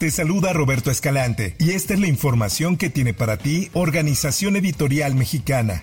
Te saluda Roberto Escalante y esta es la información que tiene para ti Organización Editorial Mexicana.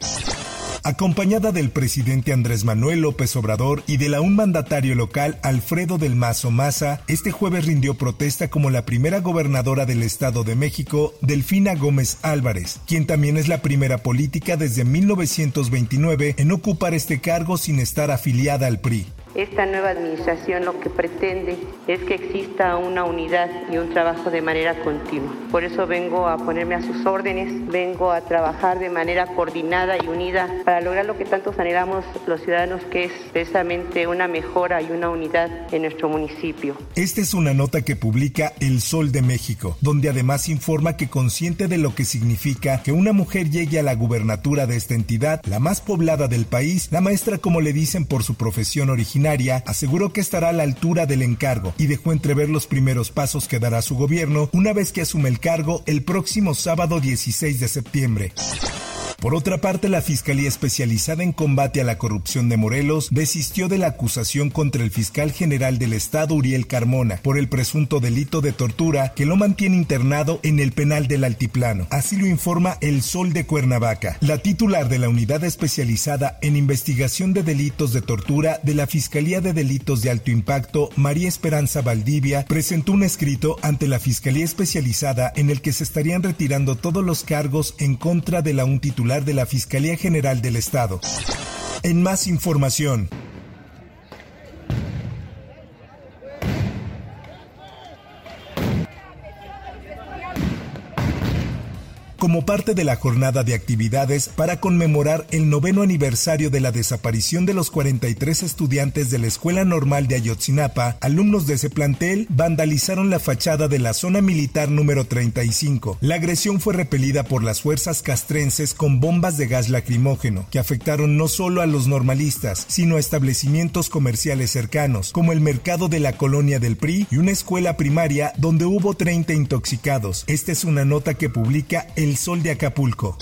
acompañada del presidente Andrés Manuel López Obrador y del aún mandatario local Alfredo del Mazo Maza, este jueves rindió protesta como la primera gobernadora del Estado de México, Delfina Gómez Álvarez, quien también es la primera política desde 1929 en ocupar este cargo sin estar afiliada al PRI. Esta nueva administración lo que pretende es que exista una unidad y un trabajo de manera continua. Por eso vengo a ponerme a sus órdenes, vengo a trabajar de manera coordinada y unida para lograr lo que tantos anhelamos los ciudadanos, que es precisamente una mejora y una unidad en nuestro municipio. Esta es una nota que publica El Sol de México, donde además informa que consciente de lo que significa que una mujer llegue a la gubernatura de esta entidad, la más poblada del país, la maestra como le dicen por su profesión original, aseguró que estará a la altura del encargo y dejó entrever los primeros pasos que dará su gobierno una vez que asume el cargo el próximo sábado 16 de septiembre. Por otra parte, la Fiscalía Especializada en Combate a la Corrupción de Morelos desistió de la acusación contra el fiscal general del Estado, Uriel Carmona, por el presunto delito de tortura que lo mantiene internado en el penal del Altiplano. Así lo informa El Sol de Cuernavaca. La titular de la Unidad Especializada en Investigación de Delitos de Tortura de la Fiscalía de Delitos de Alto Impacto, María Esperanza Valdivia, presentó un escrito ante la Fiscalía Especializada en el que se estarían retirando todos los cargos en contra de la un titular de la Fiscalía General del Estado. En más información, como parte de la jornada de actividades para conmemorar el noveno aniversario de la desaparición de los 43 estudiantes de la Escuela Normal de Ayotzinapa, alumnos de ese plantel vandalizaron la fachada de la zona militar número 35. La agresión fue repelida por las fuerzas castrenses con bombas de gas lacrimógeno, que afectaron no solo a los normalistas, sino a establecimientos comerciales cercanos, como el mercado de la colonia del PRI y una escuela primaria donde hubo 30 intoxicados. Esta es una nota que publica el Sol de Acapulco.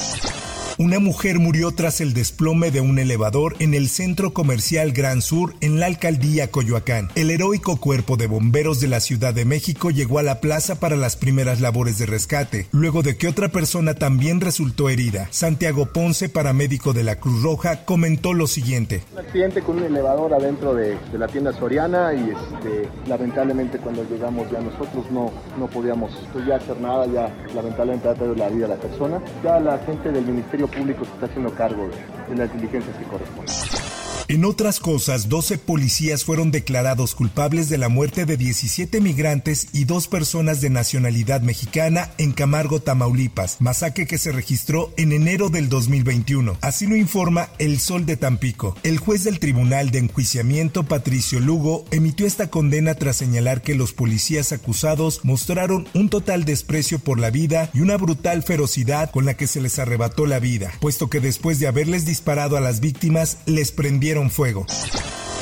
Una mujer murió tras el desplome de un elevador en el centro comercial Gran Sur en la alcaldía Coyoacán. El heroico cuerpo de bomberos de la Ciudad de México llegó a la plaza para las primeras labores de rescate, luego de que otra persona también resultó herida. Santiago Ponce, paramédico de la Cruz Roja, comentó lo siguiente. Un accidente con un elevador adentro de, la tienda Soriana y este, lamentablemente cuando llegamos ya nosotros no, no podíamos pues, ya hacer nada, ya lamentablemente ha la vida a la persona. Ya la gente del Ministerio Público se está haciendo cargo de, las diligencias que corresponden. En otras cosas, 12 policías fueron declarados culpables de la muerte de 17 migrantes y dos personas de nacionalidad mexicana en Camargo, Tamaulipas, masacre que se registró en enero del 2021. Así lo informa El Sol de Tampico. El juez del Tribunal de Enjuiciamiento, Patricio Lugo, emitió esta condena tras señalar que los policías acusados mostraron un total desprecio por la vida y una brutal ferocidad con la que se les arrebató la vida, puesto que después de haberles disparado a las víctimas, les prendieron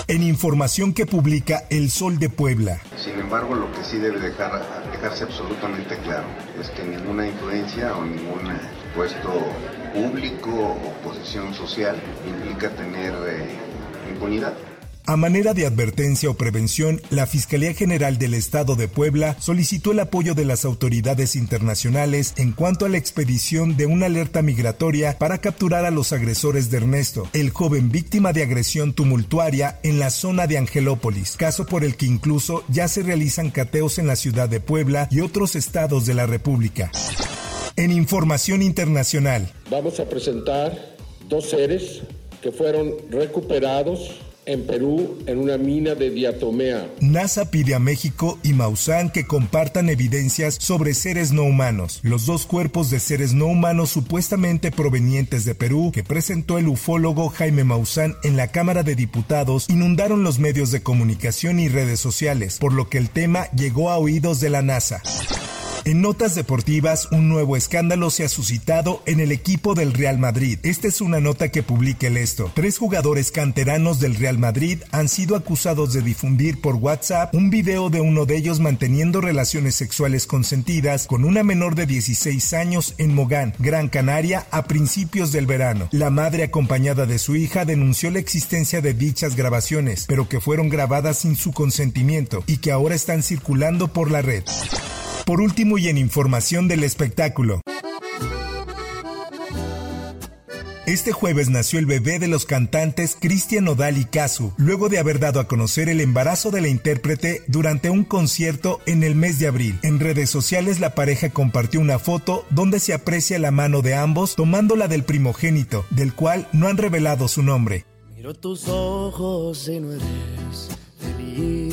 En información que publica El Sol de Puebla. Sin embargo, lo que sí debe dejar, dejarse absolutamente claro es que ninguna influencia o ningún puesto público o posición social implica tener eh, impunidad. A manera de advertencia o prevención, la Fiscalía General del Estado de Puebla solicitó el apoyo de las autoridades internacionales en cuanto a la expedición de una alerta migratoria para capturar a los agresores de Ernesto, el joven víctima de agresión tumultuaria en la zona de Angelópolis, caso por el que incluso ya se realizan cateos en la ciudad de Puebla y otros estados de la República. En información internacional. Vamos a presentar dos seres que fueron recuperados en Perú en una mina de diatomea. NASA pide a México y Maussan que compartan evidencias sobre seres no humanos. Los dos cuerpos de seres no humanos supuestamente provenientes de Perú que presentó el ufólogo Jaime Maussan en la Cámara de Diputados inundaron los medios de comunicación y redes sociales, por lo que el tema llegó a oídos de la NASA. En notas deportivas, un nuevo escándalo se ha suscitado en el equipo del Real Madrid. Esta es una nota que publica el esto. Tres jugadores canteranos del Real Madrid han sido acusados de difundir por WhatsApp un video de uno de ellos manteniendo relaciones sexuales consentidas con una menor de 16 años en Mogán, Gran Canaria, a principios del verano. La madre acompañada de su hija denunció la existencia de dichas grabaciones, pero que fueron grabadas sin su consentimiento y que ahora están circulando por la red. Por último y en información del espectáculo. Este jueves nació el bebé de los cantantes Cristian Nodal y Casu, luego de haber dado a conocer el embarazo de la intérprete durante un concierto en el mes de abril. En redes sociales la pareja compartió una foto donde se aprecia la mano de ambos tomándola del primogénito, del cual no han revelado su nombre. Miro tus ojos y no eres feliz